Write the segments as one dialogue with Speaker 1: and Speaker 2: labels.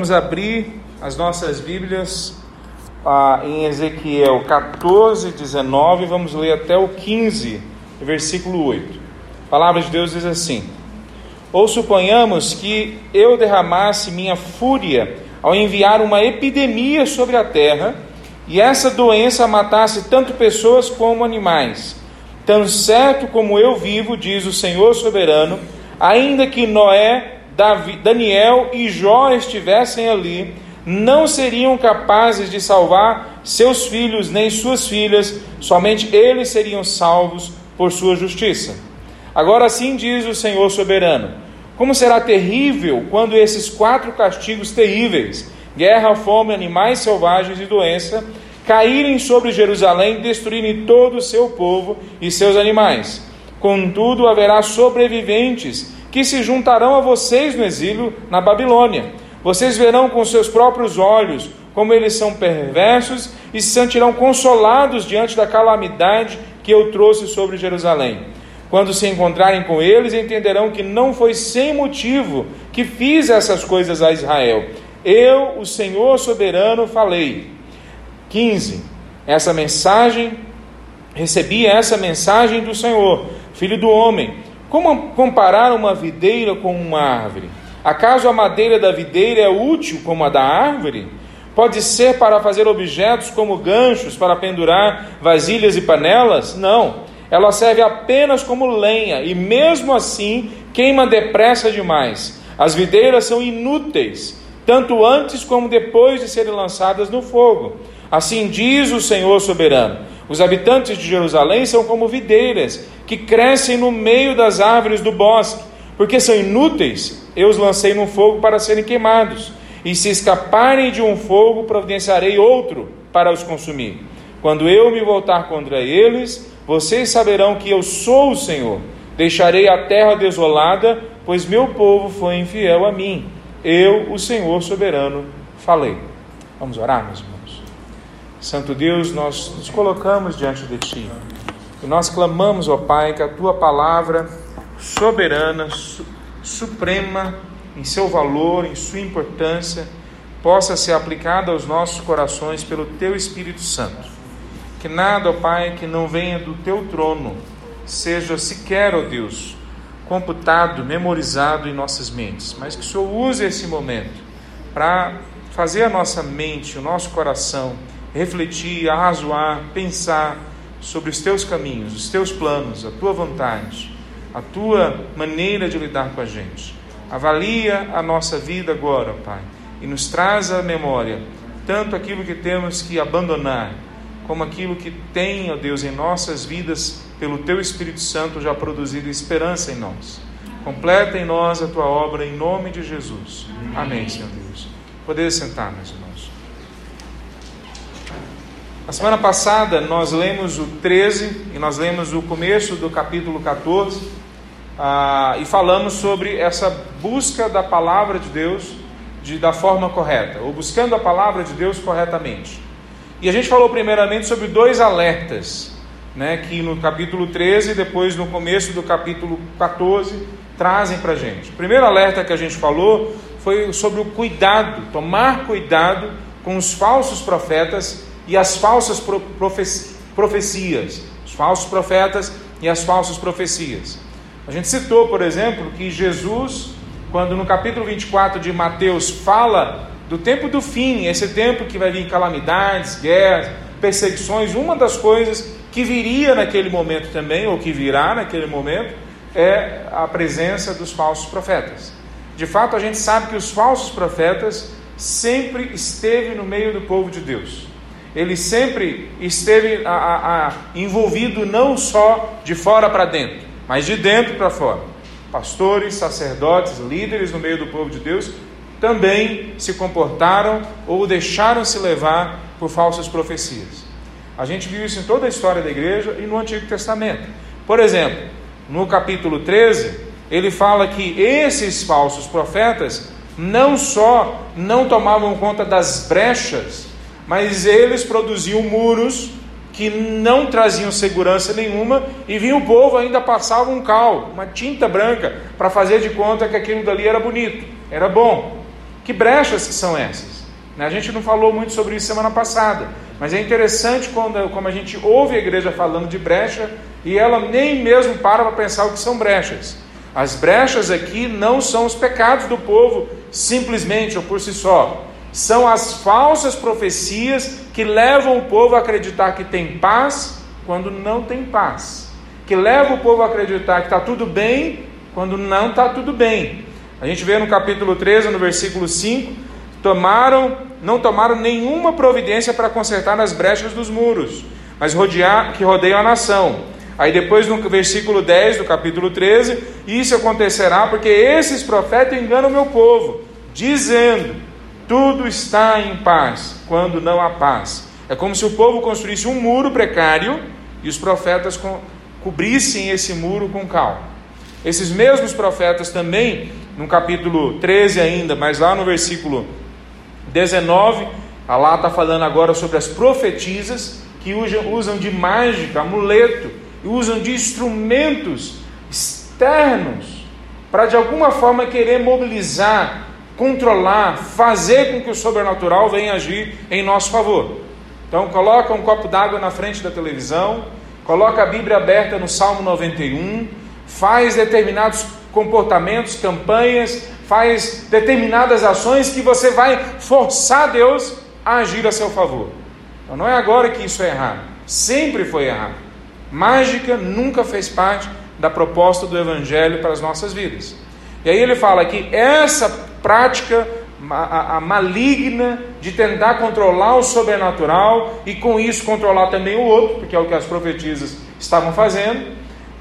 Speaker 1: Vamos abrir as nossas Bíblias ah, em Ezequiel 14, 19, vamos ler até o 15, versículo 8. A palavra de Deus diz assim: Ou suponhamos que eu derramasse minha fúria ao enviar uma epidemia sobre a terra, e essa doença matasse tanto pessoas como animais. Tão certo como eu vivo, diz o Senhor soberano, ainda que Noé Davi, Daniel e Jó estivessem ali, não seriam capazes de salvar seus filhos nem suas filhas, somente eles seriam salvos por sua justiça. Agora assim diz o Senhor soberano: Como será terrível quando esses quatro castigos terríveis guerra, fome, animais selvagens e doença caírem sobre Jerusalém, destruírem todo o seu povo e seus animais. Contudo, haverá sobreviventes que se juntarão a vocês no exílio na Babilônia. Vocês verão com seus próprios olhos como eles são perversos e se sentirão consolados diante da calamidade que eu trouxe sobre Jerusalém. Quando se encontrarem com eles, entenderão que não foi sem motivo que fiz essas coisas a Israel. Eu, o Senhor soberano, falei. 15. Essa mensagem, recebi essa mensagem do Senhor, filho do homem como comparar uma videira com uma árvore? Acaso a madeira da videira é útil como a da árvore? Pode ser para fazer objetos como ganchos para pendurar vasilhas e panelas? Não. Ela serve apenas como lenha e, mesmo assim, queima depressa demais. As videiras são inúteis, tanto antes como depois de serem lançadas no fogo. Assim diz o Senhor soberano: os habitantes de Jerusalém são como videiras que crescem no meio das árvores do bosque, porque são inúteis. Eu os lancei no fogo para serem queimados, e se escaparem de um fogo, providenciarei outro para os consumir. Quando eu me voltar contra eles, vocês saberão que eu sou o Senhor. Deixarei a terra desolada, pois meu povo foi infiel a mim. Eu, o Senhor soberano, falei. Vamos orar, meus. Santo Deus, nós nos colocamos diante de Ti e nós clamamos, ó Pai, que a Tua palavra soberana, su suprema em seu valor, em sua importância, possa ser aplicada aos nossos corações pelo Teu Espírito Santo. Que nada, ó Pai, que não venha do Teu trono seja sequer, ó Deus, computado, memorizado em nossas mentes, mas que o Senhor use esse momento para fazer a nossa mente, o nosso coração, refletir, arrazoar, pensar sobre os teus caminhos, os teus planos, a tua vontade, a tua maneira de lidar com a gente. Avalia a nossa vida agora, Pai, e nos traz à memória tanto aquilo que temos que abandonar, como aquilo que tem, ó Deus, em nossas vidas, pelo Teu Espírito Santo já produzido esperança em nós. Completa em nós a Tua obra, em nome de Jesus. Amém, Senhor Deus. Poder sentar, meus irmãos. A semana passada nós lemos o 13 e nós lemos o começo do capítulo 14 ah, e falamos sobre essa busca da palavra de Deus de, da forma correta, ou buscando a palavra de Deus corretamente. E a gente falou primeiramente sobre dois alertas, né, que no capítulo 13 e depois no começo do capítulo 14 trazem para a gente. O primeiro alerta que a gente falou foi sobre o cuidado, tomar cuidado com os falsos profetas e as falsas profecias, os falsos profetas e as falsas profecias. A gente citou, por exemplo, que Jesus, quando no capítulo 24 de Mateus fala do tempo do fim, esse tempo que vai vir calamidades, guerras, perseguições, uma das coisas que viria naquele momento também, ou que virá naquele momento, é a presença dos falsos profetas. De fato, a gente sabe que os falsos profetas sempre esteve no meio do povo de Deus ele sempre esteve a, a, a, envolvido não só de fora para dentro, mas de dentro para fora. Pastores, sacerdotes, líderes no meio do povo de Deus também se comportaram ou deixaram se levar por falsas profecias. A gente viu isso em toda a história da igreja e no Antigo Testamento. Por exemplo, no capítulo 13, ele fala que esses falsos profetas não só não tomavam conta das brechas mas eles produziam muros que não traziam segurança nenhuma e vinha o povo ainda passava um cal, uma tinta branca, para fazer de conta que aquilo dali era bonito, era bom. Que brechas são essas? Né, a gente não falou muito sobre isso semana passada, mas é interessante quando como a gente ouve a igreja falando de brecha e ela nem mesmo para para pensar o que são brechas. As brechas aqui não são os pecados do povo simplesmente ou por si só. São as falsas profecias que levam o povo a acreditar que tem paz quando não tem paz. Que levam o povo a acreditar que está tudo bem quando não está tudo bem. A gente vê no capítulo 13, no versículo 5, tomaram, não tomaram nenhuma providência para consertar as brechas dos muros, mas rodear, que rodeiam a nação. Aí depois no versículo 10 do capítulo 13, isso acontecerá porque esses profetas enganam o meu povo, dizendo: tudo está em paz, quando não há paz. É como se o povo construísse um muro precário e os profetas co cobrissem esse muro com cal. Esses mesmos profetas também, no capítulo 13 ainda, mas lá no versículo 19, lá está falando agora sobre as profetisas que usam de mágica, amuleto, e usam de instrumentos externos para de alguma forma querer mobilizar, controlar, fazer com que o sobrenatural venha agir em nosso favor. Então coloca um copo d'água na frente da televisão, coloca a Bíblia aberta no Salmo 91, faz determinados comportamentos, campanhas, faz determinadas ações que você vai forçar Deus a agir a seu favor. Então não é agora que isso é errado, sempre foi errado. Mágica nunca fez parte da proposta do Evangelho para as nossas vidas. E aí ele fala que essa prática a, a maligna de tentar controlar o sobrenatural e com isso controlar também o outro, porque é o que as profetisas estavam fazendo,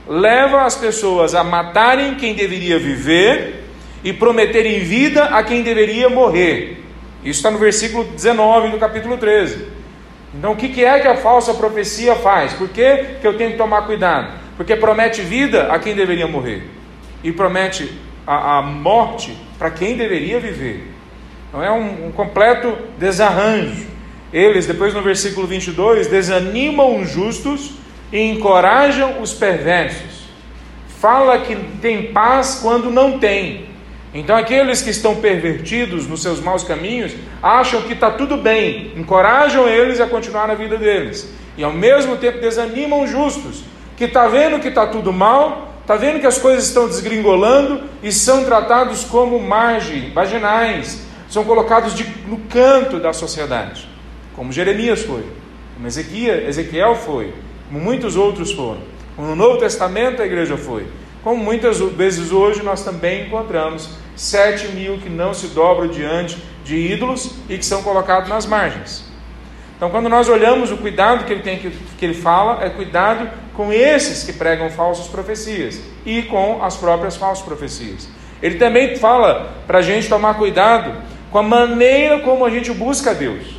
Speaker 1: leva as pessoas a matarem quem deveria viver e prometerem vida a quem deveria morrer. Isso está no versículo 19 do capítulo 13. Então, o que é que a falsa profecia faz? Por que, que eu tenho que tomar cuidado? Porque promete vida a quem deveria morrer, e promete a, a morte para quem deveria viver. Então, é um, um completo desarranjo. Eles, depois no versículo 22, desanimam os justos e encorajam os perversos. Fala que tem paz quando não tem, então, aqueles que estão pervertidos nos seus maus caminhos acham que está tudo bem, encorajam eles a continuar na vida deles, e ao mesmo tempo desanimam os justos, que está vendo que está tudo mal, está vendo que as coisas estão desgringolando e são tratados como margem, marginais, são colocados de, no canto da sociedade, como Jeremias foi, como Ezequiel, Ezequiel foi, como muitos outros foram, como no Novo Testamento a igreja foi. Como muitas vezes hoje nós também encontramos sete mil que não se dobram diante de ídolos e que são colocados nas margens. Então, quando nós olhamos o cuidado que ele tem que, que ele fala, é cuidado com esses que pregam falsas profecias e com as próprias falsas profecias. Ele também fala para a gente tomar cuidado com a maneira como a gente busca Deus.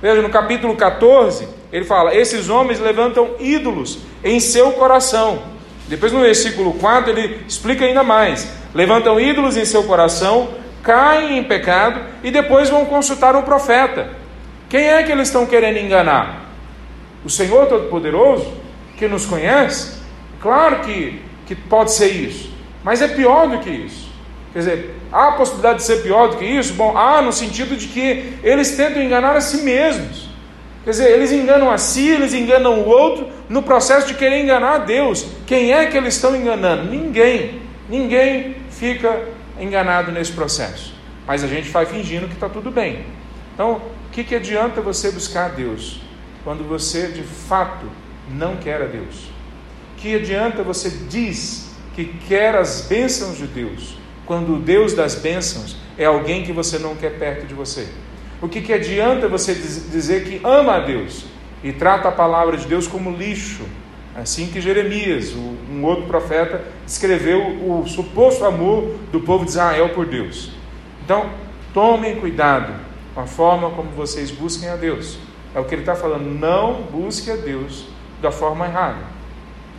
Speaker 1: Veja, no capítulo 14, ele fala: Esses homens levantam ídolos em seu coração depois no versículo 4 ele explica ainda mais: levantam ídolos em seu coração, caem em pecado e depois vão consultar um profeta. Quem é que eles estão querendo enganar? O Senhor Todo-Poderoso, que nos conhece? Claro que, que pode ser isso, mas é pior do que isso. Quer dizer, há a possibilidade de ser pior do que isso? Bom, há no sentido de que eles tentam enganar a si mesmos. Quer dizer, eles enganam a si, eles enganam o outro no processo de querer enganar Deus. Quem é que eles estão enganando? Ninguém. Ninguém fica enganado nesse processo. Mas a gente vai fingindo que está tudo bem. Então, que, que adianta você buscar a Deus quando você de fato não quer a Deus? Que adianta você diz que quer as bênçãos de Deus quando o Deus das bênçãos é alguém que você não quer perto de você? O que, que adianta você dizer que ama a Deus e trata a palavra de Deus como lixo? Assim que Jeremias, um outro profeta, escreveu o suposto amor do povo de Israel por Deus. Então, tomem cuidado a forma como vocês busquem a Deus. É o que ele está falando. Não busque a Deus da forma errada.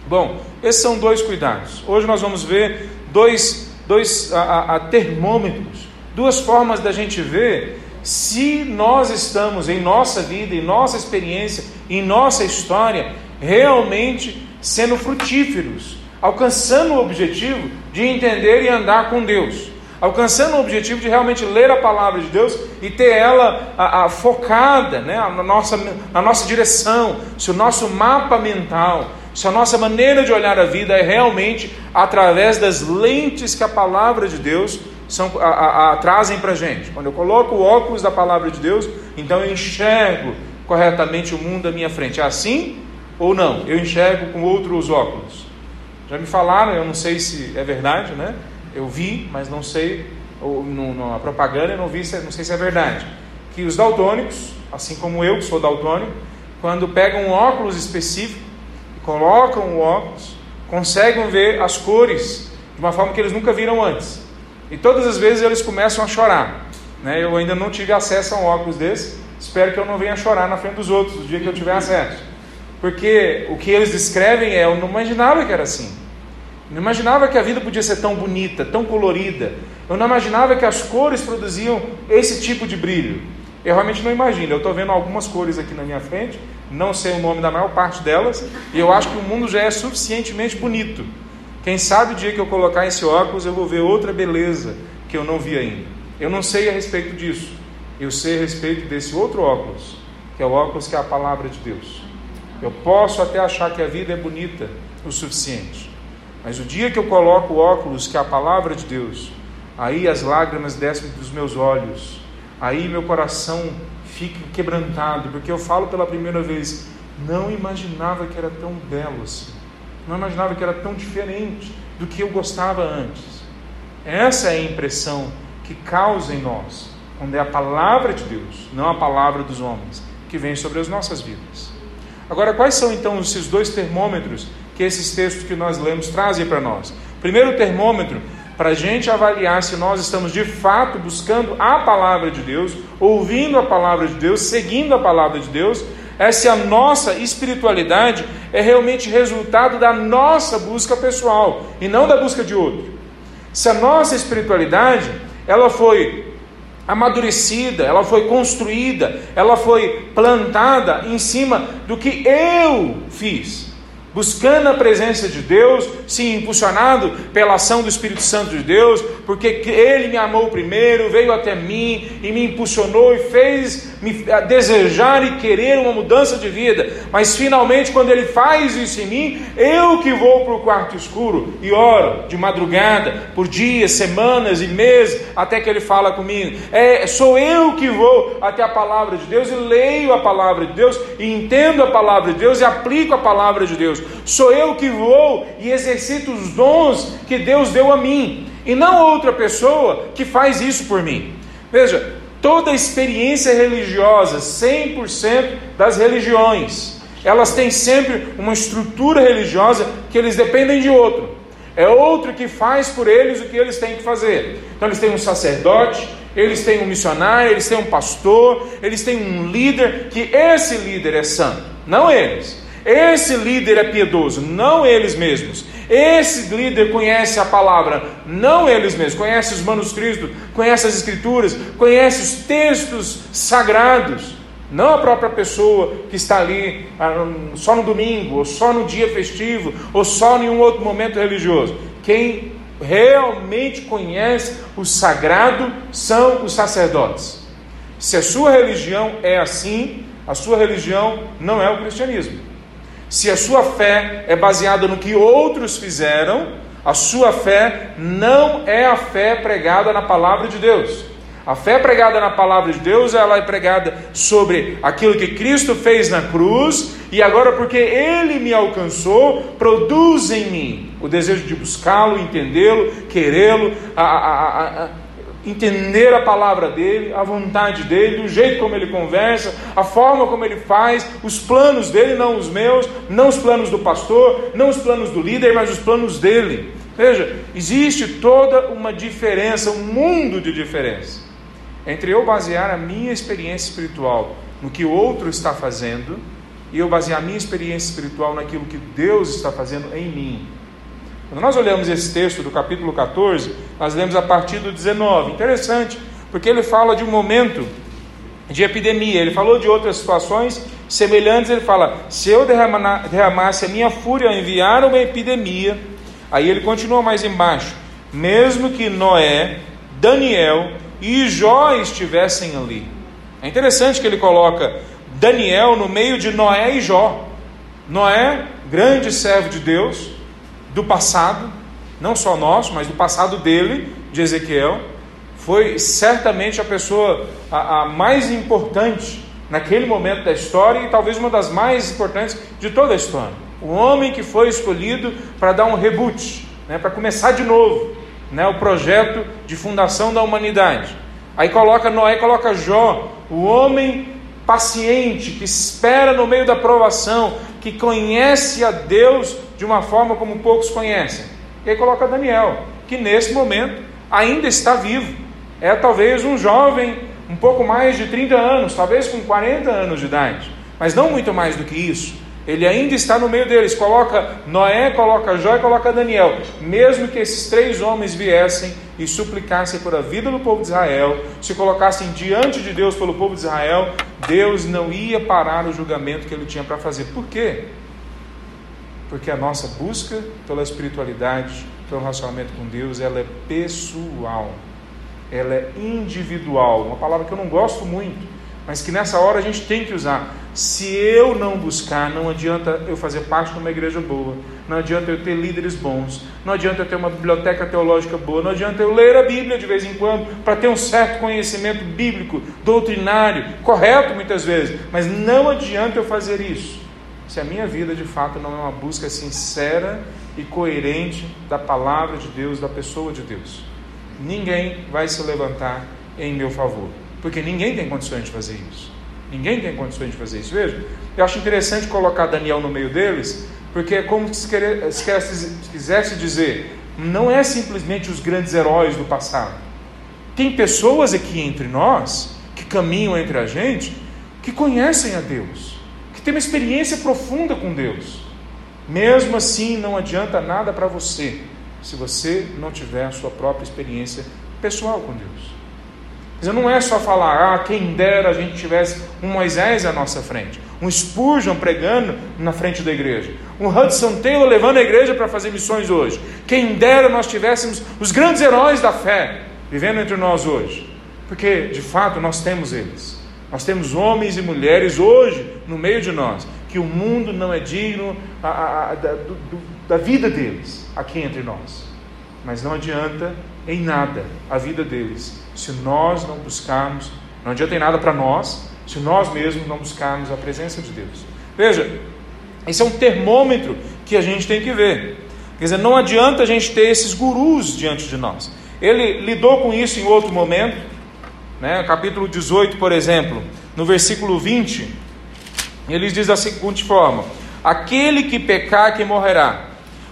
Speaker 1: Bom, esses são dois cuidados. Hoje nós vamos ver dois, dois a, a, a termômetros, duas formas da gente ver se nós estamos em nossa vida, em nossa experiência, em nossa história, realmente sendo frutíferos, alcançando o objetivo de entender e andar com Deus. Alcançando o objetivo de realmente ler a palavra de Deus e ter ela a, a, focada né, na, nossa, na nossa direção, se o nosso mapa mental, se a nossa maneira de olhar a vida é realmente através das lentes que a palavra de Deus são, a, a, trazem para a gente. Quando eu coloco o óculos da palavra de Deus, então eu enxergo corretamente o mundo à minha frente. É assim ou não? Eu enxergo com outros óculos. Já me falaram, eu não sei se é verdade, né? Eu vi, mas não sei, ou no, na propaganda eu não vi, não sei se é verdade. Que os daltônicos, assim como eu que sou daltônico, quando pegam um óculos específico e colocam o óculos, conseguem ver as cores de uma forma que eles nunca viram antes. E todas as vezes eles começam a chorar. Né? Eu ainda não tive acesso a um óculos desse, espero que eu não venha chorar na frente dos outros no dia que eu tiver acesso. Porque o que eles descrevem é, eu não imaginava que era assim. Não imaginava que a vida podia ser tão bonita, tão colorida. Eu não imaginava que as cores produziam esse tipo de brilho. Eu realmente não imagino. Eu estou vendo algumas cores aqui na minha frente, não sei o nome da maior parte delas, e eu acho que o mundo já é suficientemente bonito. Quem sabe o dia que eu colocar esse óculos eu vou ver outra beleza que eu não vi ainda. Eu não sei a respeito disso. Eu sei a respeito desse outro óculos, que é o óculos que é a palavra de Deus. Eu posso até achar que a vida é bonita o suficiente, mas o dia que eu coloco o óculos, que é a palavra de Deus, aí as lágrimas descem dos meus olhos, aí meu coração fica quebrantado, porque eu falo pela primeira vez, não imaginava que era tão belo assim, não imaginava que era tão diferente do que eu gostava antes. Essa é a impressão que causa em nós, quando é a palavra de Deus, não a palavra dos homens, que vem sobre as nossas vidas. Agora, quais são então esses dois termômetros que esses textos que nós lemos trazem para nós? Primeiro termômetro, para a gente avaliar se nós estamos de fato buscando a palavra de Deus, ouvindo a palavra de Deus, seguindo a palavra de Deus, é se a nossa espiritualidade é realmente resultado da nossa busca pessoal e não da busca de outro. Se a nossa espiritualidade ela foi amadurecida, ela foi construída, ela foi plantada em cima do que eu fiz buscando a presença de Deus, sim, impulsionado pela ação do Espírito Santo de Deus, porque Ele me amou primeiro, veio até mim e me impulsionou e fez me desejar e querer uma mudança de vida. Mas finalmente, quando Ele faz isso em mim, eu que vou para o quarto escuro e oro de madrugada, por dias, semanas e meses, até que Ele fala comigo. É, sou eu que vou até a palavra de Deus e leio a palavra de Deus e entendo a palavra de Deus e aplico a palavra de Deus. Sou eu que vou e exercito os dons que Deus deu a mim, e não outra pessoa que faz isso por mim. Veja, toda experiência religiosa, 100% das religiões, elas têm sempre uma estrutura religiosa que eles dependem de outro. É outro que faz por eles o que eles têm que fazer. Então eles têm um sacerdote, eles têm um missionário, eles têm um pastor, eles têm um líder, que esse líder é santo, não eles. Esse líder é piedoso, não eles mesmos. Esse líder conhece a palavra, não eles mesmos. Conhece os manuscritos, conhece as escrituras, conhece os textos sagrados. Não a própria pessoa que está ali ah, só no domingo, ou só no dia festivo, ou só em um outro momento religioso. Quem realmente conhece o sagrado são os sacerdotes. Se a sua religião é assim, a sua religião não é o cristianismo. Se a sua fé é baseada no que outros fizeram, a sua fé não é a fé pregada na palavra de Deus. A fé pregada na palavra de Deus, ela é pregada sobre aquilo que Cristo fez na cruz, e agora porque Ele me alcançou, produz em mim o desejo de buscá-lo, entendê-lo, querê-lo, entender a palavra dele, a vontade dele, o jeito como ele conversa, a forma como ele faz, os planos dele, não os meus, não os planos do pastor, não os planos do líder, mas os planos dele. Veja, existe toda uma diferença, um mundo de diferença entre eu basear a minha experiência espiritual no que o outro está fazendo e eu basear a minha experiência espiritual naquilo que Deus está fazendo em mim. Quando nós olhamos esse texto do capítulo 14, nós lemos a partir do 19. Interessante, porque ele fala de um momento de epidemia. Ele falou de outras situações semelhantes. Ele fala: se eu derramasse a minha fúria ao enviar uma epidemia, aí ele continua mais embaixo. Mesmo que Noé Daniel e Jó estivessem ali. É interessante que ele coloca Daniel no meio de Noé e Jó. Noé, grande servo de Deus, do passado, não só nosso, mas do passado dele, de Ezequiel, foi certamente a pessoa a, a mais importante naquele momento da história e talvez uma das mais importantes de toda a história. O homem que foi escolhido para dar um reboot, né, para começar de novo né, o projeto de fundação da humanidade. Aí coloca Noé, coloca Jó, o homem paciente, que espera no meio da provação, que conhece a Deus de uma forma como poucos conhecem. E aí coloca Daniel, que nesse momento ainda está vivo. É talvez um jovem, um pouco mais de 30 anos, talvez com 40 anos de idade, mas não muito mais do que isso. Ele ainda está no meio deles. Coloca Noé, coloca Jó e coloca Daniel. Mesmo que esses três homens viessem e suplicassem por a vida do povo de Israel, se colocassem diante de Deus pelo povo de Israel, Deus não ia parar o julgamento que ele tinha para fazer. Por quê? Porque a nossa busca pela espiritualidade, pelo relacionamento com Deus, ela é pessoal. Ela é individual. Uma palavra que eu não gosto muito, mas que nessa hora a gente tem que usar. Se eu não buscar, não adianta eu fazer parte de uma igreja boa, não adianta eu ter líderes bons, não adianta eu ter uma biblioteca teológica boa, não adianta eu ler a Bíblia de vez em quando para ter um certo conhecimento bíblico, doutrinário, correto muitas vezes, mas não adianta eu fazer isso se a minha vida de fato não é uma busca sincera e coerente da palavra de Deus, da pessoa de Deus. Ninguém vai se levantar em meu favor, porque ninguém tem condições de fazer isso. Ninguém tem condições de fazer isso. Veja, eu acho interessante colocar Daniel no meio deles, porque é como se, se quisesse dizer, não é simplesmente os grandes heróis do passado. Tem pessoas aqui entre nós, que caminham entre a gente, que conhecem a Deus, que têm uma experiência profunda com Deus. Mesmo assim, não adianta nada para você, se você não tiver a sua própria experiência pessoal com Deus. Mas não é só falar, ah, quem dera a gente tivesse um Moisés à nossa frente, um Spurgeon pregando na frente da igreja, um Hudson Taylor levando a igreja para fazer missões hoje. Quem dera nós tivéssemos os grandes heróis da fé vivendo entre nós hoje, porque de fato nós temos eles. Nós temos homens e mulheres hoje no meio de nós que o mundo não é digno a, a, a, da, do, da vida deles aqui entre nós. Mas não adianta em nada a vida deles se nós não buscarmos, não adianta em nada para nós, se nós mesmos não buscarmos a presença de Deus. Veja, esse é um termômetro que a gente tem que ver. Quer dizer, não adianta a gente ter esses gurus diante de nós. Ele lidou com isso em outro momento, né? capítulo 18, por exemplo, no versículo 20, ele diz da seguinte forma: Aquele que pecar, que morrerá.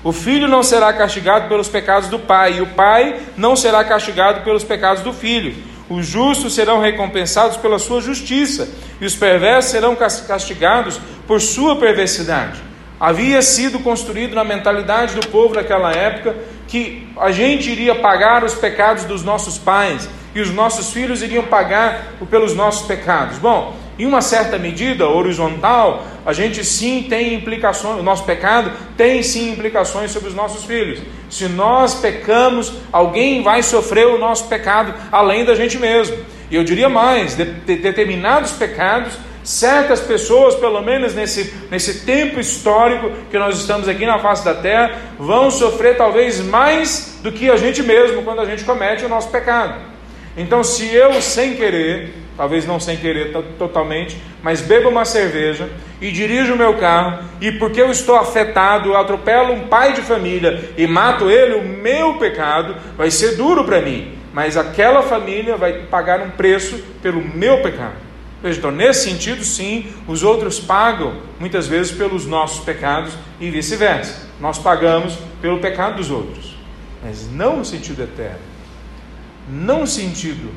Speaker 1: O filho não será castigado pelos pecados do pai, e o pai não será castigado pelos pecados do filho. Os justos serão recompensados pela sua justiça, e os perversos serão castigados por sua perversidade. Havia sido construído na mentalidade do povo daquela época que a gente iria pagar os pecados dos nossos pais e os nossos filhos iriam pagar pelos nossos pecados. Bom, em uma certa medida horizontal, a gente sim tem implicações, o nosso pecado tem sim implicações sobre os nossos filhos. Se nós pecamos, alguém vai sofrer o nosso pecado além da gente mesmo. E eu diria mais: de, de, determinados pecados, certas pessoas, pelo menos nesse, nesse tempo histórico que nós estamos aqui na face da terra, vão sofrer talvez mais do que a gente mesmo quando a gente comete o nosso pecado. Então, se eu sem querer talvez não sem querer totalmente, mas bebo uma cerveja e dirijo o meu carro, e porque eu estou afetado, eu atropelo um pai de família e mato ele, o meu pecado vai ser duro para mim, mas aquela família vai pagar um preço pelo meu pecado. Veja, então, nesse sentido, sim, os outros pagam muitas vezes pelos nossos pecados e vice-versa. Nós pagamos pelo pecado dos outros, mas não no sentido eterno, não no sentido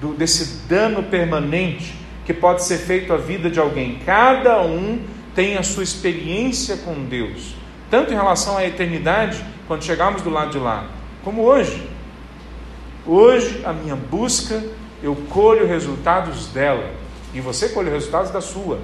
Speaker 1: do, desse dano permanente que pode ser feito à vida de alguém. Cada um tem a sua experiência com Deus, tanto em relação à eternidade, quando chegarmos do lado de lá, como hoje. Hoje, a minha busca, eu colho resultados dela, e você colhe resultados da sua.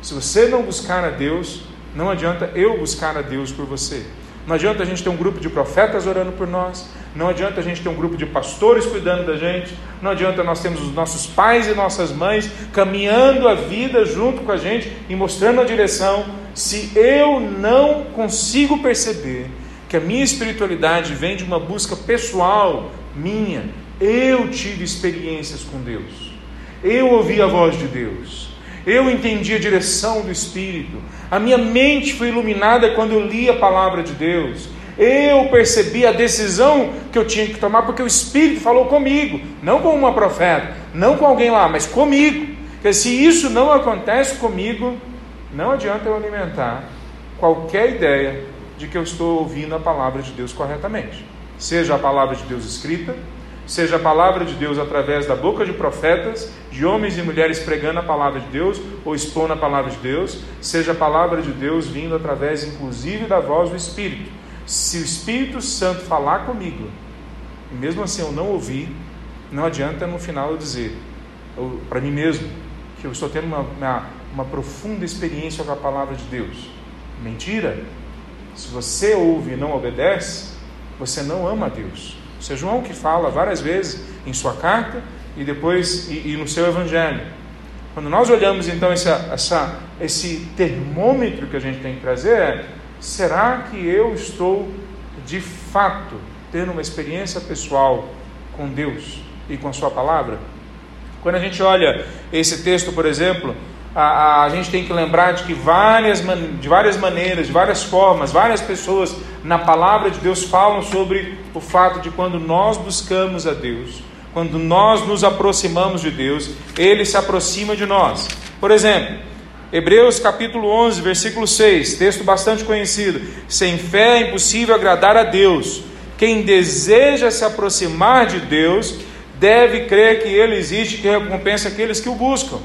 Speaker 1: Se você não buscar a Deus, não adianta eu buscar a Deus por você. Não adianta a gente ter um grupo de profetas orando por nós, não adianta a gente ter um grupo de pastores cuidando da gente, não adianta nós termos os nossos pais e nossas mães caminhando a vida junto com a gente e mostrando a direção, se eu não consigo perceber que a minha espiritualidade vem de uma busca pessoal minha, eu tive experiências com Deus, eu ouvi a voz de Deus, eu entendi a direção do Espírito, a minha mente foi iluminada quando eu li a palavra de Deus. Eu percebi a decisão que eu tinha que tomar porque o Espírito falou comigo, não com uma profeta, não com alguém lá, mas comigo. Porque se isso não acontece comigo, não adianta eu alimentar qualquer ideia de que eu estou ouvindo a palavra de Deus corretamente. Seja a palavra de Deus escrita, seja a palavra de Deus através da boca de profetas, de homens e mulheres pregando a palavra de Deus ou expondo a palavra de Deus, seja a palavra de Deus vindo através, inclusive, da voz do Espírito. Se o Espírito Santo falar comigo, e mesmo assim eu não ouvir, não adianta no final eu dizer para mim mesmo que eu estou tendo uma, uma, uma profunda experiência com a palavra de Deus. Mentira! Se você ouve e não obedece, você não ama a Deus. Isso é João que fala várias vezes em sua carta e depois e, e no seu evangelho. Quando nós olhamos então essa, essa, esse termômetro que a gente tem que trazer, é, será que eu estou de fato tendo uma experiência pessoal com Deus e com a Sua palavra? Quando a gente olha esse texto, por exemplo, a, a, gente tem que lembrar de que várias, de várias maneiras, de várias formas, várias pessoas na palavra de Deus falam sobre o fato de quando nós buscamos a Deus, quando nós nos aproximamos de Deus, Ele se aproxima de nós. Por exemplo, Hebreus capítulo 11, versículo 6, texto bastante conhecido: Sem fé é impossível agradar a Deus. Quem deseja se aproximar de Deus deve crer que Ele existe que recompensa aqueles que o buscam.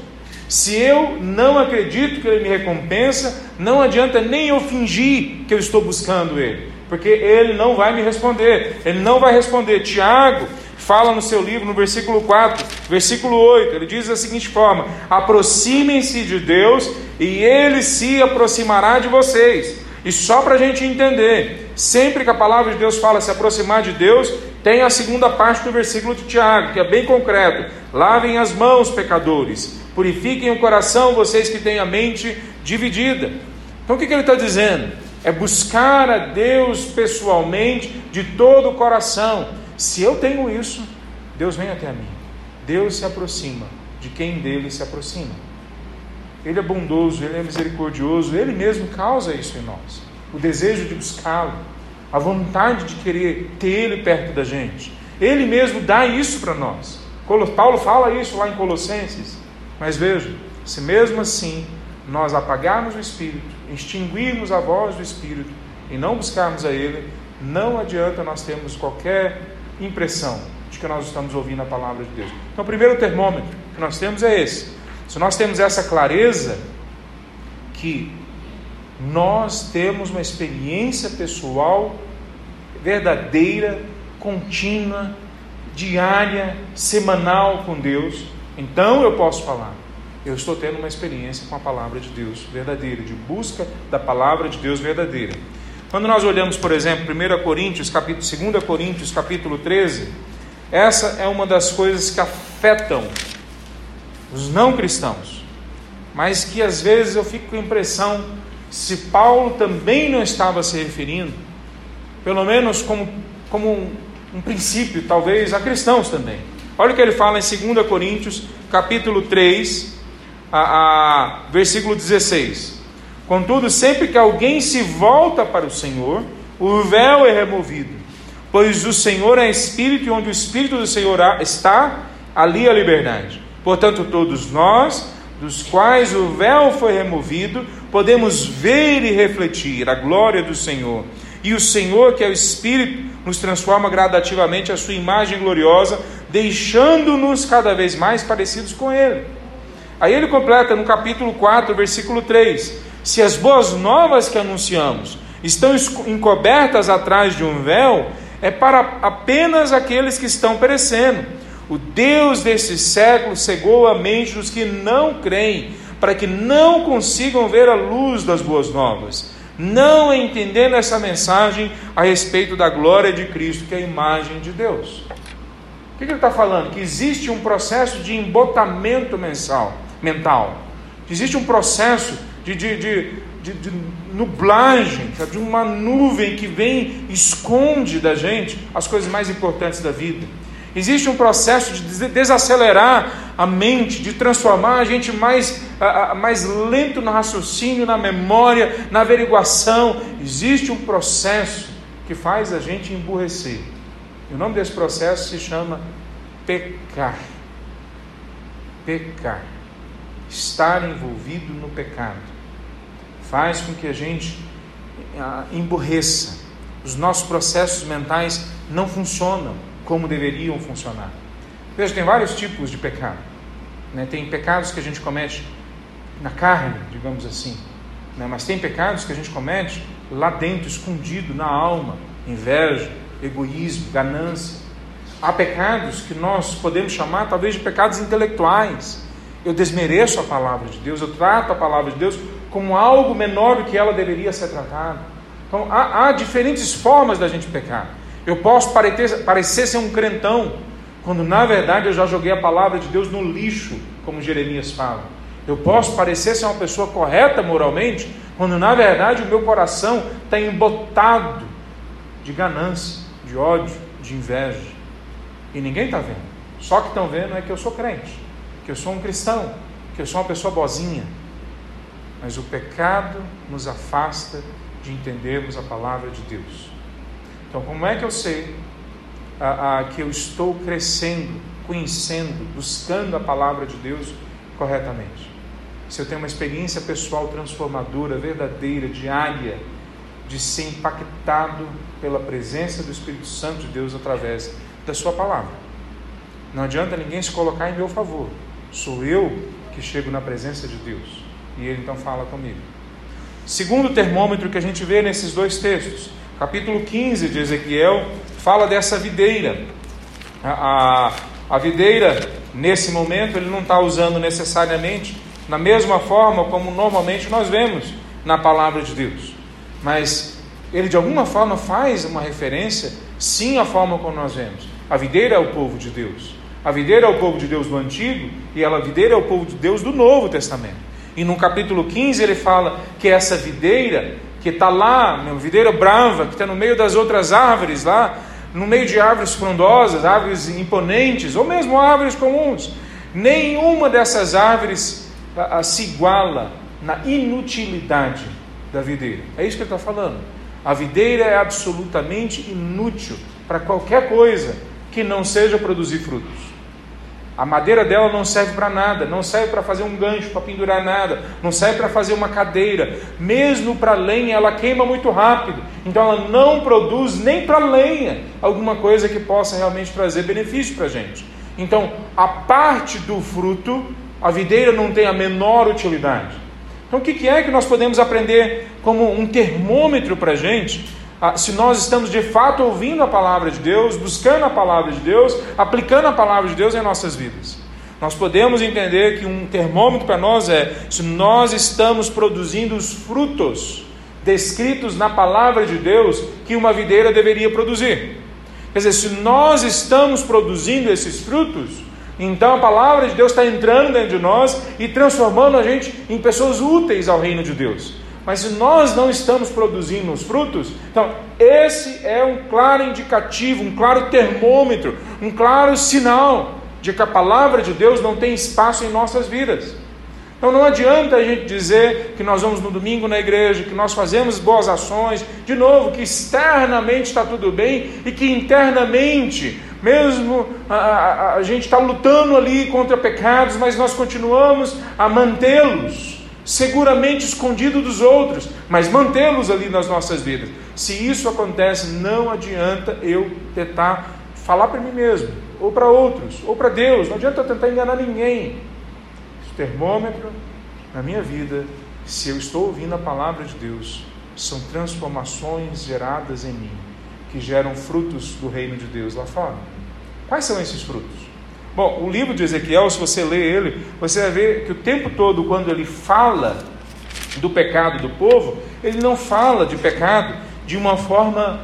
Speaker 1: Se eu não acredito que Ele me recompensa, não adianta nem eu fingir que eu estou buscando Ele, porque Ele não vai me responder. Ele não vai responder. Tiago fala no seu livro, no versículo 4, versículo 8, ele diz da seguinte forma: aproximem-se de Deus e Ele se aproximará de vocês. E só para a gente entender, sempre que a palavra de Deus fala se aproximar de Deus, tem a segunda parte do versículo de Tiago, que é bem concreto: lavem as mãos, pecadores, Purifiquem o coração, vocês que têm a mente dividida. Então o que, que ele está dizendo? É buscar a Deus pessoalmente, de todo o coração. Se eu tenho isso, Deus vem até mim. Deus se aproxima de quem dele se aproxima. Ele é bondoso, ele é misericordioso, ele mesmo causa isso em nós. O desejo de buscá-lo, a vontade de querer ter ele perto da gente. Ele mesmo dá isso para nós. Paulo fala isso lá em Colossenses. Mas veja, se mesmo assim nós apagarmos o Espírito, extinguirmos a voz do Espírito e não buscarmos a Ele, não adianta nós termos qualquer impressão de que nós estamos ouvindo a palavra de Deus. Então, o primeiro termômetro que nós temos é esse. Se nós temos essa clareza que nós temos uma experiência pessoal verdadeira, contínua, diária, semanal com Deus, então eu posso falar. Eu estou tendo uma experiência com a palavra de Deus verdadeira, de busca da palavra de Deus verdadeira. Quando nós olhamos, por exemplo, 1 Coríntios, capítulo, 2 Coríntios, capítulo 13, essa é uma das coisas que afetam os não cristãos, mas que às vezes eu fico com a impressão se Paulo também não estava se referindo, pelo menos como, como um, um princípio, talvez, a cristãos também. Olha o que ele fala em 2 Coríntios, capítulo 3, a, a, versículo 16. Contudo, sempre que alguém se volta para o Senhor, o véu é removido, pois o Senhor é Espírito, e onde o Espírito do Senhor está, ali a liberdade. Portanto, todos nós, dos quais o véu foi removido, podemos ver e refletir a glória do Senhor. E o Senhor, que é o Espírito, nos transforma gradativamente a sua imagem gloriosa, deixando-nos cada vez mais parecidos com Ele. Aí ele completa no capítulo 4, versículo 3: Se as boas novas que anunciamos estão encobertas atrás de um véu, é para apenas aqueles que estão perecendo. O Deus desse século cegou a mente dos que não creem, para que não consigam ver a luz das boas novas. Não entendendo essa mensagem a respeito da glória de Cristo, que é a imagem de Deus. O que ele está falando? Que existe um processo de embotamento mensal, mental. Existe um processo de, de, de, de, de nublagem, de uma nuvem que vem, esconde da gente as coisas mais importantes da vida. Existe um processo de desacelerar a mente, de transformar a gente mais, mais lento no raciocínio, na memória, na averiguação. Existe um processo que faz a gente emburrecer. E o nome desse processo se chama pecar. Pecar. Estar envolvido no pecado. Faz com que a gente ah, emburreça. Os nossos processos mentais não funcionam como deveriam funcionar. Veja, tem vários tipos de pecado. Né? Tem pecados que a gente comete na carne, digamos assim. Né? Mas tem pecados que a gente comete lá dentro, escondido na alma: inveja, egoísmo, ganância. Há pecados que nós podemos chamar talvez de pecados intelectuais. Eu desmereço a palavra de Deus, eu trato a palavra de Deus como algo menor do que ela deveria ser tratada. Então há, há diferentes formas da gente pecar. Eu posso parecer, parecer ser um crentão, quando na verdade eu já joguei a palavra de Deus no lixo, como Jeremias fala. Eu posso parecer ser uma pessoa correta moralmente, quando na verdade o meu coração está embotado de ganância, de ódio, de inveja. E ninguém está vendo. Só que estão vendo é que eu sou crente, que eu sou um cristão, que eu sou uma pessoa bozinha. Mas o pecado nos afasta de entendermos a palavra de Deus. Então, como é que eu sei a, que eu estou crescendo, conhecendo, buscando a palavra de Deus corretamente? Se eu tenho uma experiência pessoal transformadora, verdadeira, diária, de ser impactado pela presença do Espírito Santo de Deus através da Sua palavra. Não adianta ninguém se colocar em meu favor, sou eu que chego na presença de Deus e Ele então fala comigo. Segundo termômetro que a gente vê nesses dois textos, capítulo 15 de Ezequiel fala dessa videira. A, a, a videira, nesse momento, ele não está usando necessariamente na mesma forma como normalmente nós vemos na palavra de Deus, mas ele de alguma forma faz uma referência, sim, à forma como nós vemos. A videira é o povo de Deus. A videira é o povo de Deus do Antigo e a videira é o povo de Deus do Novo Testamento. E no capítulo 15 ele fala que essa videira que está lá, uma videira brava, que está no meio das outras árvores lá, no meio de árvores frondosas, árvores imponentes, ou mesmo árvores comuns. Nenhuma dessas árvores a, a, se iguala na inutilidade da videira. É isso que ele está falando. A videira é absolutamente inútil para qualquer coisa que não seja produzir frutos. A madeira dela não serve para nada, não serve para fazer um gancho, para pendurar nada, não serve para fazer uma cadeira. Mesmo para lenha, ela queima muito rápido. Então ela não produz nem para lenha alguma coisa que possa realmente trazer benefício para a gente. Então, a parte do fruto, a videira não tem a menor utilidade. Então, o que é que nós podemos aprender como um termômetro para a gente se nós estamos de fato ouvindo a palavra de Deus, buscando a palavra de Deus, aplicando a palavra de Deus em nossas vidas. Nós podemos entender que um termômetro para nós é se nós estamos produzindo os frutos descritos na palavra de Deus que uma videira deveria produzir. Quer dizer, se nós estamos produzindo esses frutos, então a palavra de Deus está entrando dentro de nós e transformando a gente em pessoas úteis ao reino de Deus. Mas se nós não estamos produzindo os frutos, então esse é um claro indicativo, um claro termômetro, um claro sinal de que a palavra de Deus não tem espaço em nossas vidas. Então não adianta a gente dizer que nós vamos no domingo na igreja, que nós fazemos boas ações, de novo, que externamente está tudo bem e que internamente, mesmo a, a, a gente está lutando ali contra pecados, mas nós continuamos a mantê-los seguramente escondido dos outros, mas mantê-los ali nas nossas vidas. Se isso acontece, não adianta eu tentar falar para mim mesmo, ou para outros, ou para Deus, não adianta eu tentar enganar ninguém. O termômetro na minha vida, se eu estou ouvindo a palavra de Deus, são transformações geradas em mim, que geram frutos do reino de Deus lá fora. Quais são esses frutos? Bom, o livro de Ezequiel, se você ler ele, você vai ver que o tempo todo, quando ele fala do pecado do povo, ele não fala de pecado de uma forma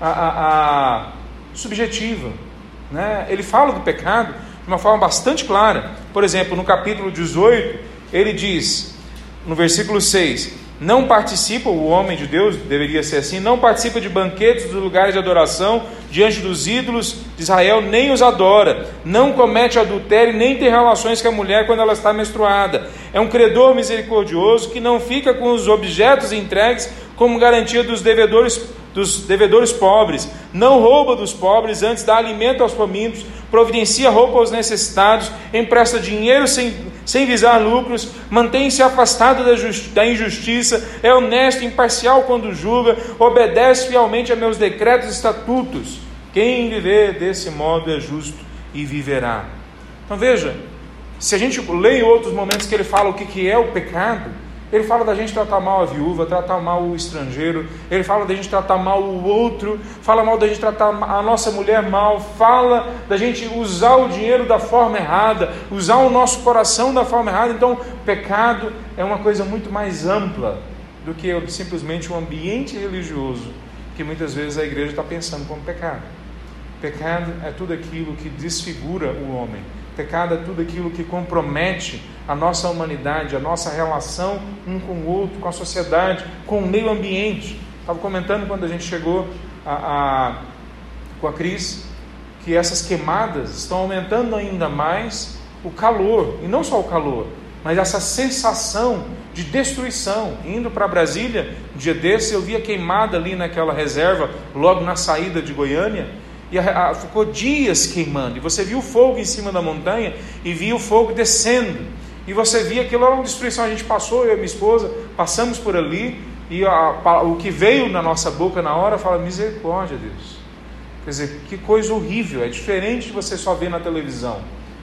Speaker 1: a, a, a subjetiva. Né? Ele fala do pecado de uma forma bastante clara. Por exemplo, no capítulo 18, ele diz, no versículo 6: Não participa, o homem de Deus deveria ser assim, não participa de banquetes dos lugares de adoração diante dos ídolos de Israel, nem os adora, não comete adultério, nem tem relações com a mulher quando ela está menstruada. É um credor misericordioso que não fica com os objetos entregues como garantia dos devedores dos devedores pobres, não rouba dos pobres, antes dá alimento aos famintos, providencia roupa aos necessitados, empresta dinheiro sem, sem visar lucros, mantém-se afastado da, da injustiça, é honesto, imparcial quando julga, obedece fielmente a meus decretos e estatutos. Quem viver desse modo é justo e viverá. Então veja, se a gente lê em outros momentos que ele fala o que, que é o pecado, ele fala da gente tratar mal a viúva, tratar mal o estrangeiro, ele fala da gente tratar mal o outro, fala mal da gente tratar a nossa mulher mal, fala da gente usar o dinheiro da forma errada, usar o nosso coração da forma errada. Então, pecado é uma coisa muito mais ampla do que simplesmente um ambiente religioso que muitas vezes a igreja está pensando como pecado. Pecado é tudo aquilo que desfigura o homem Pecado é tudo aquilo que compromete a nossa humanidade, a nossa relação um com o outro, com a sociedade, com o meio ambiente. Estava comentando quando a gente chegou a, a, com a Cris que essas queimadas estão aumentando ainda mais o calor, e não só o calor, mas essa sensação de destruição. Indo para Brasília, um dia desse, eu vi a queimada ali naquela reserva, logo na saída de Goiânia, e a, a, ficou dias queimando. E você viu o fogo em cima da montanha e via o fogo descendo. E você via aquilo era uma destruição. A gente passou, eu e minha esposa, passamos por ali e a, o que veio na nossa boca na hora fala: misericórdia, Deus. Quer dizer, que coisa horrível. É diferente de você só ver na televisão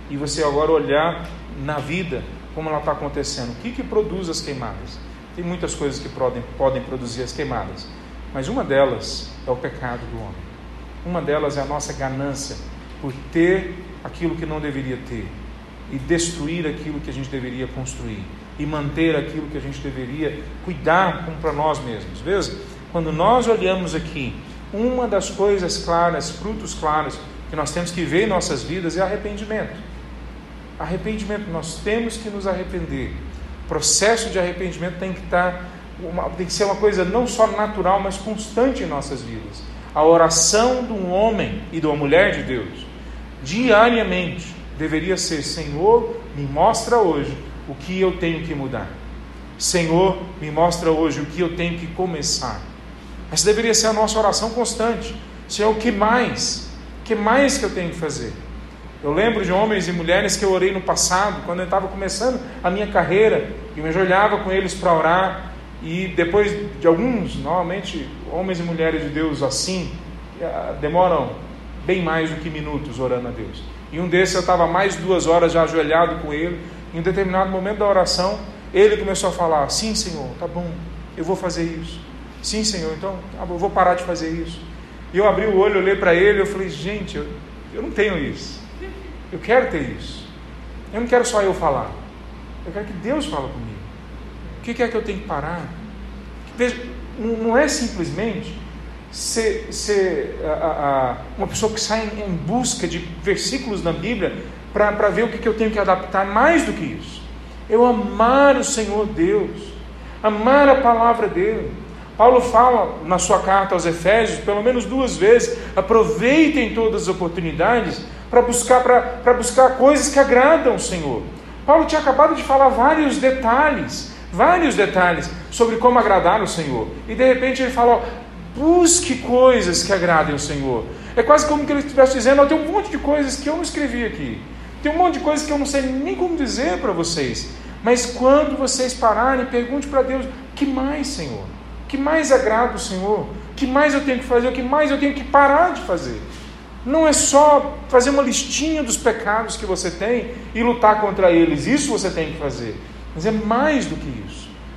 Speaker 1: e você agora olhar na vida como ela está acontecendo. O que, que produz as queimadas? Tem muitas coisas que podem, podem produzir as queimadas, mas uma delas é o pecado do homem. Uma delas é a nossa ganância por ter aquilo que não deveria ter e destruir aquilo que a gente deveria construir e manter aquilo que a gente deveria cuidar como para nós mesmos. Veja, quando nós olhamos aqui, uma das coisas claras, frutos claros que nós temos que ver em nossas vidas é arrependimento. Arrependimento, nós temos que nos arrepender. O processo de arrependimento tem que estar, uma, tem que ser uma coisa não só natural, mas constante em nossas vidas a oração de um homem e de uma mulher de Deus, diariamente, deveria ser: Senhor, me mostra hoje o que eu tenho que mudar. Senhor, me mostra hoje o que eu tenho que começar. Essa deveria ser a nossa oração constante. Senhor, o que mais? O que mais que eu tenho que fazer? Eu lembro de homens e mulheres que eu orei no passado, quando eu estava começando a minha carreira, e me ajoelhava com eles para orar, e depois de alguns, normalmente homens e mulheres de Deus assim, eh, demoram bem mais do que minutos orando a Deus. E um desses eu estava mais duas horas já ajoelhado com ele. Em um determinado momento da oração, ele começou a falar: Sim, Senhor, tá bom, eu vou fazer isso. Sim, Senhor, então tá eu vou parar de fazer isso. E eu abri o olho, olhei para ele e eu falei: Gente, eu, eu não tenho isso. Eu quero ter isso. Eu não quero só eu falar. Eu quero que Deus fale comigo que é que eu tenho que parar? Veja, não é simplesmente ser, ser a, a, uma pessoa que sai em, busca de versículos na Bíblia para ver o que, que eu tenho que adaptar, mais do que isso. Eu amar o Senhor Deus, amar a palavra dele. Paulo fala na sua carta aos Efésios, pelo menos duas vezes, aproveitem todas as oportunidades para buscar, buscar coisas que agradam o Senhor. Paulo tinha acabado de falar vários detalhes vários detalhes sobre como agradar o Senhor. E de repente ele fala: ó, busque coisas que agradem o Senhor. É quase como que ele estivesse dizendo: ó, tem um monte de coisas que eu não escrevi aqui. Tem um monte de coisas que eu não sei nem como dizer para vocês. Mas quando vocês pararem, pergunte para Deus: que mais, Senhor? Que mais agrada o Senhor? Que mais eu tenho que fazer? O que mais eu tenho que parar de fazer? Não é só fazer uma listinha dos pecados que você tem e lutar contra eles. Isso você tem que fazer. Mas é mais do que isso.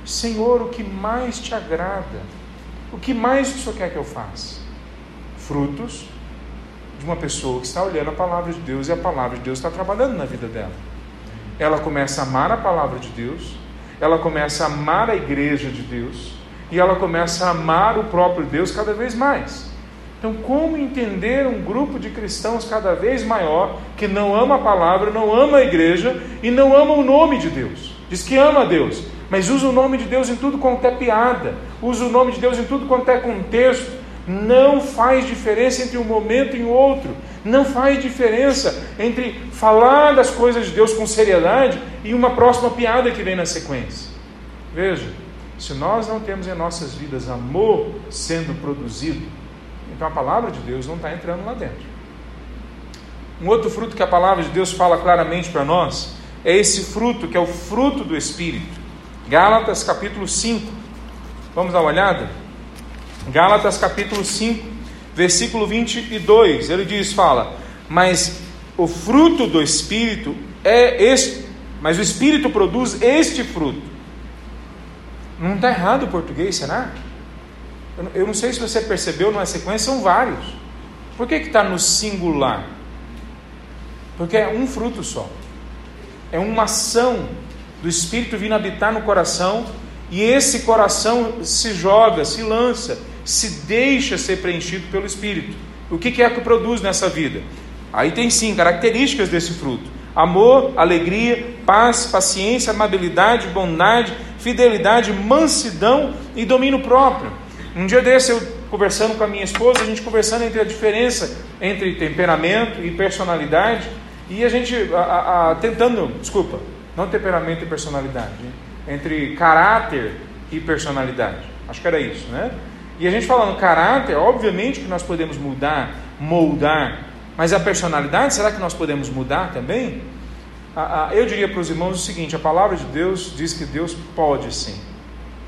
Speaker 1: Senhor, o que mais te agrada? O que mais o Senhor quer que eu faça? Frutos de uma pessoa que está olhando a palavra de Deus e a palavra de Deus está trabalhando na vida dela. Ela começa a amar a palavra de Deus, ela começa a amar a igreja de Deus e ela começa a amar o próprio Deus cada vez mais. Então, como entender um grupo de cristãos cada vez maior que não ama a palavra, não ama a igreja e não ama o nome de Deus? Diz que ama a Deus, mas usa o nome de Deus em tudo quanto é piada, usa o nome de Deus em tudo quanto é contexto. Não faz diferença entre um momento e o outro. Não faz diferença entre falar das coisas de Deus com seriedade e uma próxima piada que vem na sequência. Veja, se nós não temos em nossas vidas amor sendo produzido, então a palavra de Deus não está entrando lá dentro. Um outro fruto que a palavra de Deus fala claramente para nós é esse fruto que é o fruto do Espírito. Gálatas capítulo 5. Vamos dar uma olhada? Gálatas capítulo 5, versículo 22. Ele diz, fala: "Mas o fruto do espírito é este, mas o espírito produz este fruto". Não está errado o português, será? Eu não sei se você percebeu, na sequência são vários. Por que está no singular? Porque é um fruto só. É uma ação do Espírito vindo habitar no coração e esse coração se joga, se lança, se deixa ser preenchido pelo Espírito. O que é que produz nessa vida? Aí tem sim características desse fruto: amor, alegria, paz, paciência, amabilidade, bondade, fidelidade, mansidão e domínio próprio. Um dia desse eu conversando com a minha esposa, a gente conversando entre a diferença entre temperamento e personalidade, e a gente a, a, tentando, desculpa, não temperamento e personalidade, entre caráter e personalidade. Acho que era isso, né? E a gente falando caráter, obviamente que nós podemos mudar, moldar, mas a personalidade, será que nós podemos mudar também? Eu diria para os irmãos o seguinte: a palavra de Deus diz que Deus pode sim.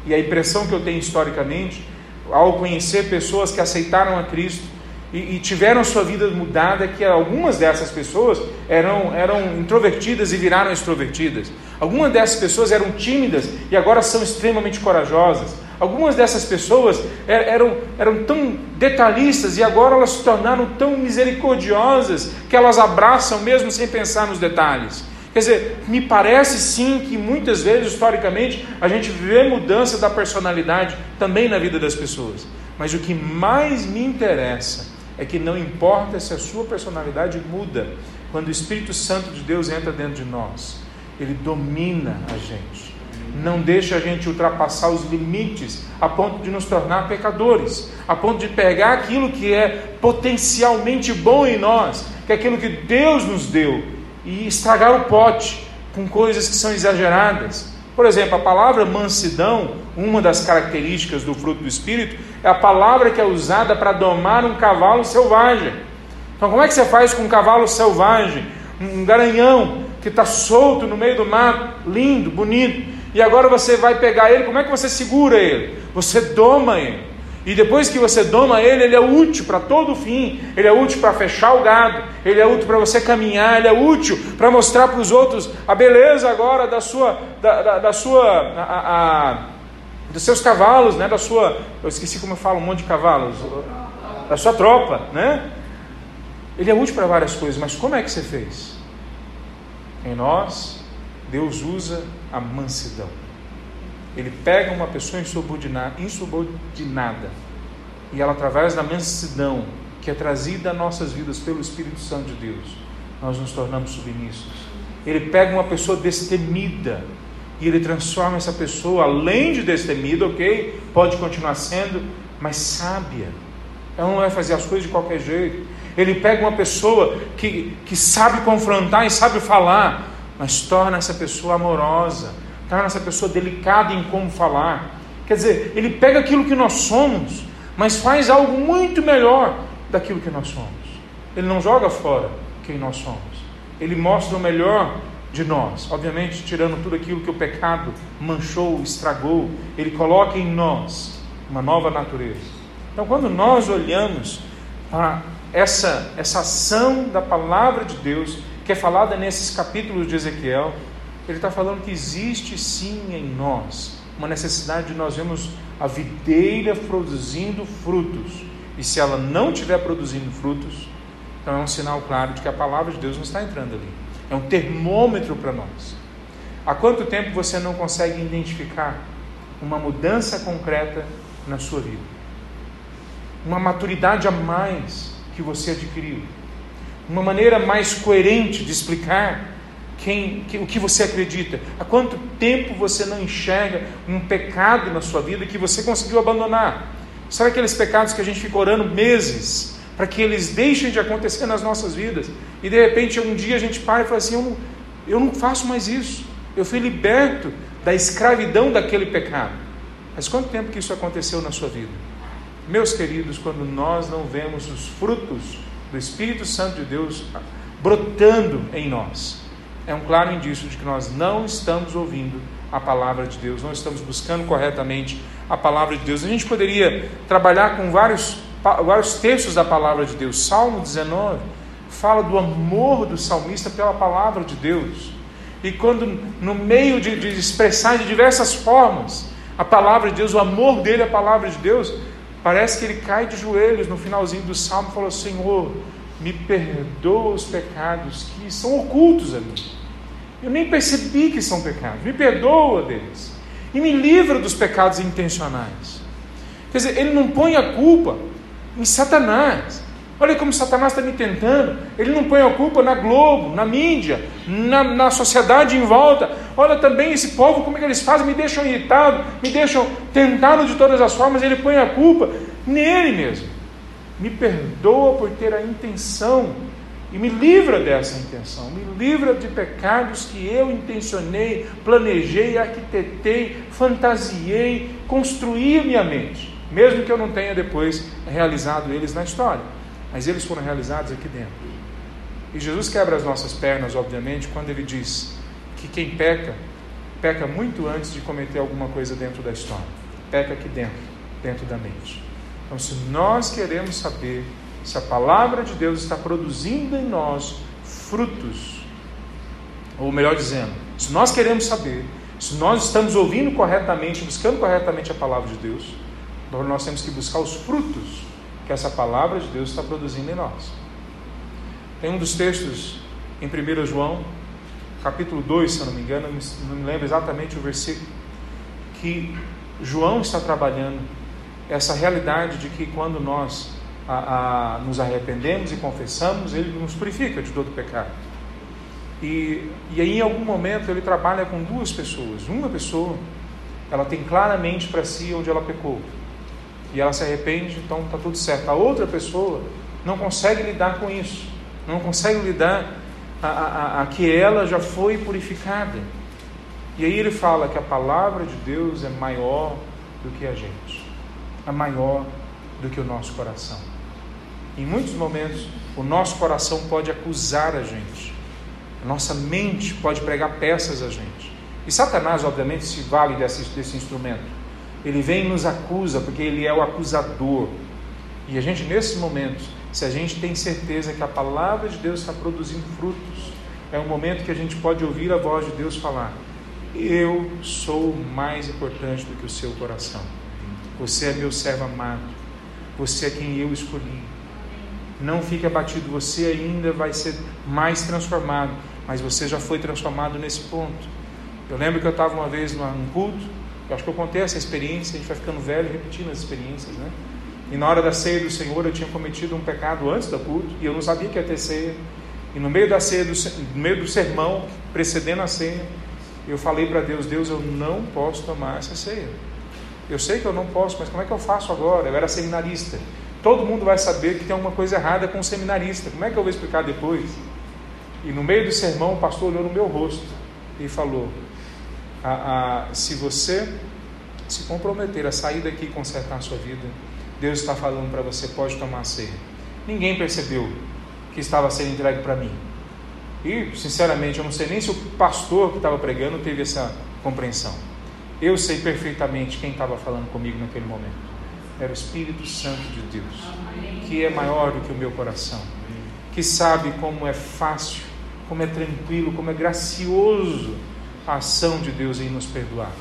Speaker 1: E a impressão que eu tenho historicamente ao conhecer pessoas que aceitaram a Cristo e, e tiveram sua vida mudada, que algumas dessas pessoas eram, eram introvertidas e viraram extrovertidas. Algumas dessas pessoas eram tímidas e agora são extremamente corajosas. Algumas dessas pessoas eram, eram tão detalhistas e agora elas se tornaram tão misericordiosas que elas abraçam mesmo sem pensar nos detalhes. Quer dizer, me parece sim que muitas vezes, historicamente, a gente vê mudança da personalidade também na vida das pessoas. Mas o que mais me interessa é que não importa se a sua personalidade muda, quando o Espírito Santo de Deus entra dentro de nós, ele domina a gente. Não deixa a gente ultrapassar os limites a ponto de nos tornar pecadores, a ponto de pegar aquilo que é potencialmente bom em nós, que é aquilo que Deus nos deu, e estragar o pote com coisas que são exageradas. Por exemplo, a palavra mansidão, uma das características do fruto do Espírito, é a palavra que é usada para domar um cavalo selvagem. Então, como é que você faz com um cavalo selvagem, um garanhão que está solto no meio do mato, lindo, bonito, e agora você vai pegar ele, como é que você segura ele? Você doma ele. E depois que você doma ele, ele é útil para todo o fim. Ele é útil para fechar o gado, ele é útil para você caminhar, ele é útil para mostrar para os outros a beleza agora da sua, da, da, da sua, a, a, dos seus cavalos, né? Da sua, eu esqueci como eu falo, um monte de cavalos, da sua tropa, né? Ele é útil para várias coisas, mas como é que você fez? Em nós, Deus usa a mansidão. Ele pega uma pessoa insubordinada, e ela, através da mansidão que é trazida a nossas vidas pelo Espírito Santo de Deus, nós nos tornamos submissos. Ele pega uma pessoa destemida e ele transforma essa pessoa, além de destemida, ok? Pode continuar sendo, mas sábia. Ela não vai fazer as coisas de qualquer jeito. Ele pega uma pessoa que, que sabe confrontar e sabe falar, mas torna essa pessoa amorosa, torna essa pessoa delicada em como falar. Quer dizer, ele pega aquilo que nós somos, mas faz algo muito melhor daquilo que nós somos. Ele não joga fora quem nós somos. Ele mostra o melhor de nós, obviamente tirando tudo aquilo que o pecado manchou, estragou, ele coloca em nós uma nova natureza. Então, quando nós olhamos para essa, essa ação da palavra de Deus, que é falada nesses capítulos de Ezequiel, ele está falando que existe sim em nós uma necessidade de nós vermos a videira produzindo frutos. E se ela não estiver produzindo frutos, então é um sinal claro de que a palavra de Deus não está entrando ali. É um termômetro para nós. Há quanto tempo você não consegue identificar uma mudança concreta na sua vida? Uma maturidade a mais que você adquiriu? Uma maneira mais coerente de explicar quem, que, o que você acredita? Há quanto tempo você não enxerga um pecado na sua vida que você conseguiu abandonar? Sabe aqueles pecados que a gente fica orando meses para que eles deixem de acontecer nas nossas vidas e de repente um dia a gente para e fala assim: eu não, eu não faço mais isso. Eu fui liberto da escravidão daquele pecado. Mas quanto tempo que isso aconteceu na sua vida? Meus queridos, quando nós não vemos os frutos do Espírito Santo de Deus brotando em nós, é um claro indício de que nós não estamos ouvindo a palavra de Deus, não estamos buscando corretamente a palavra de Deus. A gente poderia trabalhar com vários, vários textos da palavra de Deus. Salmo 19 fala do amor do salmista pela palavra de Deus. E quando, no meio de, de expressar de diversas formas a palavra de Deus, o amor dele à palavra de Deus, parece que ele cai de joelhos no finalzinho do salmo e fala: Senhor, me perdoa os pecados que são ocultos a mim. Eu nem percebi que são pecados. Me perdoa deles. E me livra dos pecados intencionais. Quer dizer, ele não põe a culpa em Satanás. Olha como Satanás está me tentando. Ele não põe a culpa na Globo, na mídia, na, na sociedade em volta. Olha também esse povo, como é que eles fazem? Me deixam irritado, me deixam tentado de todas as formas. Ele põe a culpa nele mesmo. Me perdoa por ter a intenção e me livra dessa intenção, me livra de pecados que eu intencionei, planejei, arquitetei, fantasiei, construí minha mente, mesmo que eu não tenha depois realizado eles na história mas eles foram realizados aqui dentro. E Jesus quebra as nossas pernas, obviamente, quando ele diz que quem peca, peca muito antes de cometer alguma coisa dentro da história. Peca aqui dentro, dentro da mente. Então, se nós queremos saber se a palavra de Deus está produzindo em nós frutos, ou melhor dizendo, se nós queremos saber se nós estamos ouvindo corretamente, buscando corretamente a palavra de Deus, nós temos que buscar os frutos que essa palavra de Deus está produzindo em nós. Tem um dos textos em 1 João, capítulo 2, se eu não me engano, não me lembro exatamente o versículo, que João está trabalhando essa realidade de que quando nós a, a, nos arrependemos e confessamos, Ele nos purifica de todo pecado. E, e aí, em algum momento, Ele trabalha com duas pessoas. Uma pessoa, ela tem claramente para si onde ela pecou e ela se arrepende, então está tudo certo. A outra pessoa não consegue lidar com isso, não consegue lidar a, a, a, que ela já foi purificada. E aí ele fala que a palavra de Deus é maior do que a gente, é maior do que o nosso coração. Em muitos momentos, o nosso coração pode acusar a gente, a nossa mente pode pregar peças a gente. E Satanás, obviamente, se vale desse, desse instrumento. Ele vem e nos acusa, porque ele é o acusador. E a gente, nesses momentos, se a gente tem certeza que a palavra de Deus está produzindo frutos, é um momento que a gente pode ouvir a voz de Deus falar: Eu sou mais importante do que o seu coração. Você é meu servo amado. Você é quem eu escolhi. Não fique abatido, você ainda vai ser mais transformado, mas você já foi transformado nesse ponto. Eu lembro que eu estava uma vez num culto eu acho que eu contei essa experiência, a gente vai ficando velho repetindo as experiências, né? E na hora da ceia do Senhor eu tinha cometido um pecado antes da culto e eu não sabia que ia ter ceia. E no meio da ceia, do, no meio do sermão, precedendo a ceia, eu falei para Deus: Deus, eu não posso tomar essa ceia. Eu sei que eu não posso, mas como é que eu faço agora? Eu era seminarista. Todo mundo vai saber que tem alguma coisa errada com o seminarista. Como é que eu vou explicar depois? E no meio do sermão, o pastor olhou no meu rosto e falou: a, a, se você se comprometer a sair daqui e consertar a sua vida, Deus está falando para você, pode tomar ceia. Ninguém percebeu que estava sendo entregue para mim. E, sinceramente, eu não sei nem se o pastor que estava pregando teve essa compreensão. Eu sei perfeitamente quem estava falando comigo naquele momento. Era o Espírito Santo de Deus, que é maior do que o meu coração, que sabe como é fácil, como é tranquilo, como é gracioso a ação de Deus em nos perdoar.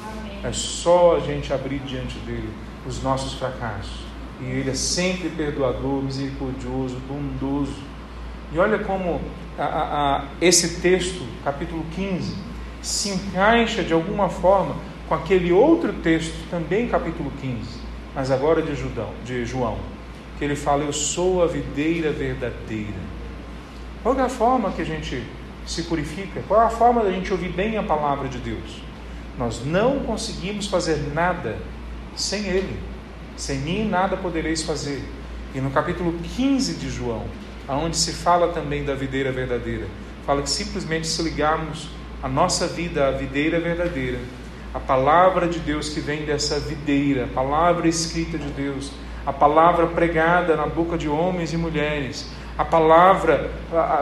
Speaker 1: É só a gente abrir diante dele os nossos fracassos. E ele é sempre perdoador, misericordioso, bondoso. E olha como a, a, a, esse texto, capítulo 15, se encaixa de alguma forma com aquele outro texto, também capítulo 15, mas agora de, Judão, de João, que ele fala: Eu sou a videira verdadeira. Qual é a forma que a gente se purifica? Qual é a forma da gente ouvir bem a palavra de Deus? Nós não conseguimos fazer nada sem Ele. Sem mim nada podereis fazer. E no capítulo 15 de João, aonde se fala também da videira verdadeira, fala que simplesmente se ligarmos a nossa vida à videira verdadeira, a palavra de Deus que vem dessa videira, a palavra escrita de Deus, a palavra pregada na boca de homens e mulheres, a palavra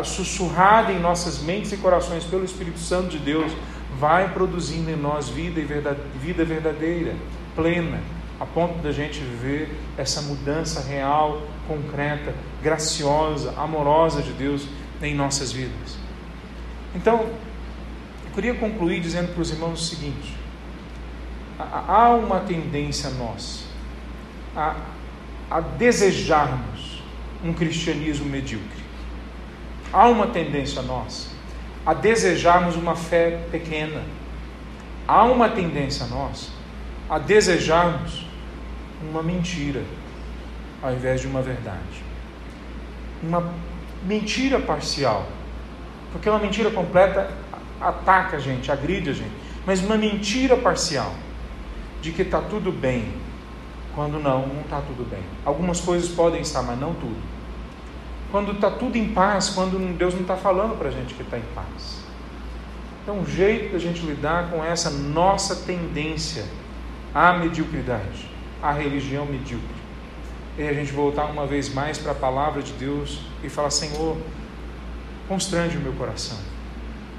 Speaker 1: sussurrada em nossas mentes e corações pelo Espírito Santo de Deus, vai produzindo em nós vida e verdade, vida verdadeira, plena, a ponto da gente viver essa mudança real, concreta, graciosa, amorosa de Deus em nossas vidas. Então, eu queria concluir dizendo para os irmãos o seguinte: há uma tendência nossa a, a desejarmos um cristianismo medíocre. Há uma tendência nossa a desejarmos uma fé pequena. Há uma tendência nossa a desejarmos uma mentira ao invés de uma verdade. Uma mentira parcial. Porque uma mentira completa ataca a gente, agride a gente. Mas uma mentira parcial de que está tudo bem, quando não, não está tudo bem. Algumas coisas podem estar, mas não tudo. Quando está tudo em paz, quando Deus não está falando para a gente que está em paz. Então, um jeito da gente lidar com essa nossa tendência à mediocridade, à religião medíocre, é a gente voltar uma vez mais para a palavra de Deus e falar: Senhor, constrange o meu coração.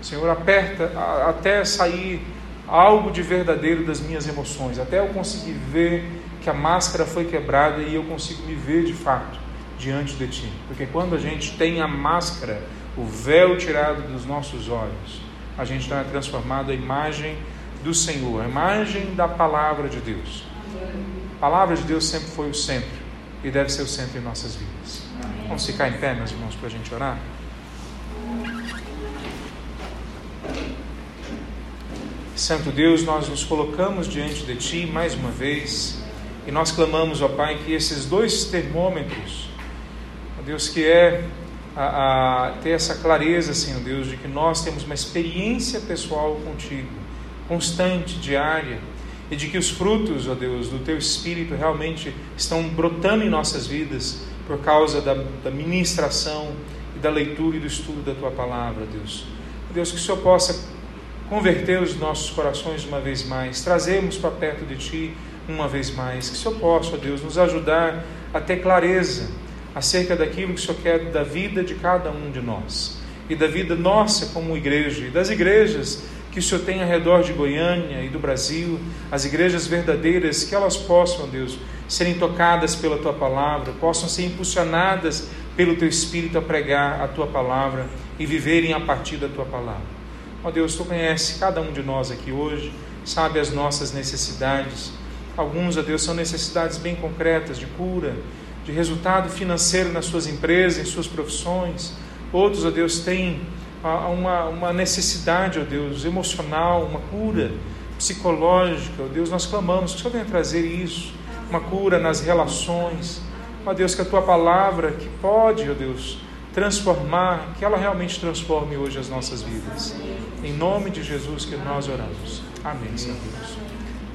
Speaker 1: Senhor, aperta até sair algo de verdadeiro das minhas emoções, até eu conseguir ver que a máscara foi quebrada e eu consigo me ver de fato diante de Ti. Porque quando a gente tem a máscara, o véu tirado dos nossos olhos, a gente está transformado à imagem do Senhor, a imagem da palavra de Deus. A palavra de Deus sempre foi o centro e deve ser o centro em nossas vidas. Vamos ficar em pé, meus irmãos, para a gente orar? Santo Deus, nós nos colocamos diante de Ti mais uma vez e nós clamamos, ó Pai, que esses dois termômetros, ó Deus, que é a, a, ter essa clareza, Senhor Deus, de que nós temos uma experiência pessoal contigo, constante, diária, e de que os frutos, ó Deus, do Teu Espírito realmente estão brotando em nossas vidas por causa da, da ministração e da leitura e do estudo da Tua palavra, Deus. Deus, que o Senhor possa converter os nossos corações uma vez mais, trazermos para perto de Ti uma vez mais. Que o Senhor possa, ó Deus, nos ajudar a ter clareza acerca daquilo que o Senhor quer da vida de cada um de nós e da vida nossa como igreja e das igrejas que o Senhor tem ao redor de Goiânia e do Brasil, as igrejas verdadeiras, que elas possam, Deus, serem tocadas pela Tua palavra, possam ser impulsionadas pelo Teu Espírito a pregar a Tua palavra e viverem a partir da Tua palavra. Ó oh Deus, tu conhece cada um de nós aqui hoje, sabe as nossas necessidades. Alguns, ó Deus, são necessidades bem concretas de cura, de resultado financeiro nas suas empresas, em suas profissões. Outros, ó Deus, têm uma, uma necessidade, ó Deus, emocional, uma cura psicológica. Ó Deus, nós clamamos que o Senhor venha trazer isso, uma cura nas relações. Ó Deus, que a tua palavra, que pode, ó Deus, transformar, que ela realmente transforme hoje as nossas vidas. Em nome de Jesus que nós oramos. Amém, Senhor Deus.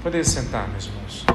Speaker 1: Poder sentar, meus irmãos.